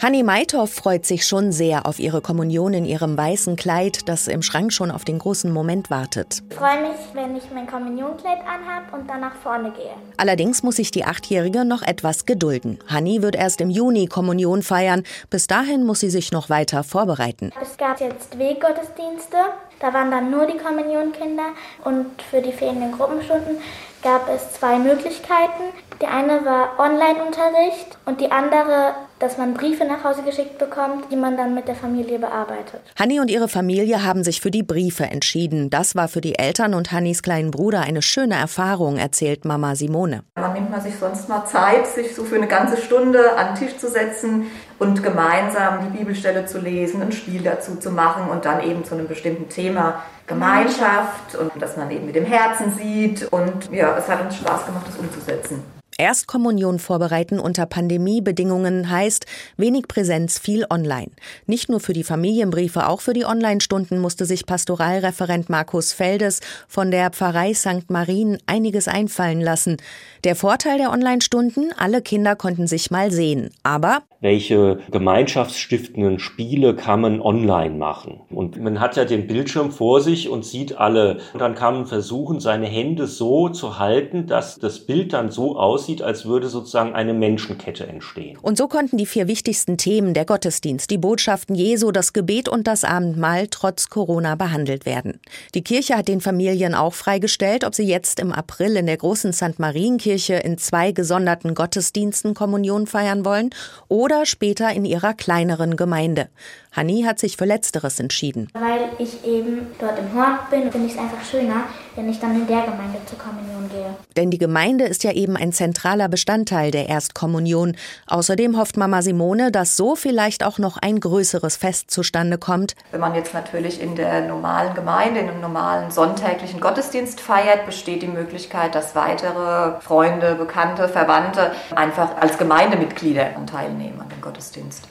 Hanni Meithoff freut sich schon sehr auf ihre Kommunion in ihrem weißen Kleid, das im Schrank schon auf den großen Moment wartet. Ich freue mich, wenn ich mein Kommunionkleid anhab und dann nach vorne gehe. Allerdings muss sich die Achtjährige noch etwas gedulden. Hanni wird erst im Juni Kommunion feiern. Bis dahin muss sie sich noch weiter vorbereiten. Es gab jetzt Weggottesdienste. Da waren dann nur die Kommunionkinder und für die fehlenden Gruppenstunden gab es zwei Möglichkeiten. Die eine war Online-Unterricht und die andere, dass man Briefe nach Hause geschickt bekommt, die man dann mit der Familie bearbeitet. Hanni und ihre Familie haben sich für die Briefe entschieden. Das war für die Eltern und Hannis kleinen Bruder eine schöne Erfahrung, erzählt Mama Simone. Man nimmt man sich sonst mal Zeit, sich so für eine ganze Stunde an den Tisch zu setzen und gemeinsam die Bibelstelle zu lesen, ein Spiel dazu zu machen und dann eben zu einem bestimmten Thema Gemeinschaft und dass man eben mit dem Herzen sieht und ja, es hat uns Spaß gemacht, das umzusetzen. Erstkommunion vorbereiten unter Pandemiebedingungen heißt wenig Präsenz, viel online. Nicht nur für die Familienbriefe, auch für die Online-Stunden musste sich Pastoralreferent Markus Feldes von der Pfarrei St. Marien einiges einfallen lassen. Der Vorteil der Online-Stunden, alle Kinder konnten sich mal sehen. Aber welche gemeinschaftsstiftenden Spiele kann man online machen? Und man hat ja den Bildschirm vor sich und sieht alle. Und dann kann man versuchen, seine Hände so zu halten, dass das Bild dann so aussieht, als würde sozusagen eine Menschenkette entstehen. Und so konnten die vier wichtigsten Themen der Gottesdienst, die Botschaften Jesu, das Gebet und das Abendmahl trotz Corona behandelt werden. Die Kirche hat den Familien auch freigestellt, ob sie jetzt im April in der großen St. Marienkirche in zwei gesonderten Gottesdiensten Kommunion feiern wollen oder später in ihrer kleineren Gemeinde. Hanni hat sich für Letzteres entschieden. Weil ich eben dort im Hort bin, finde ich es einfach schöner, wenn ich dann in der Gemeinde zur Kommunion gehe. Denn die Gemeinde ist ja eben ein zentraler Bestandteil der Erstkommunion. Außerdem hofft Mama Simone, dass so vielleicht auch noch ein größeres Fest zustande kommt. Wenn man jetzt natürlich in der normalen Gemeinde, in einem normalen sonntäglichen Gottesdienst feiert, besteht die Möglichkeit, dass weitere Freunde, Bekannte, Verwandte einfach als Gemeindemitglieder teilnehmen an dem Gottesdienst.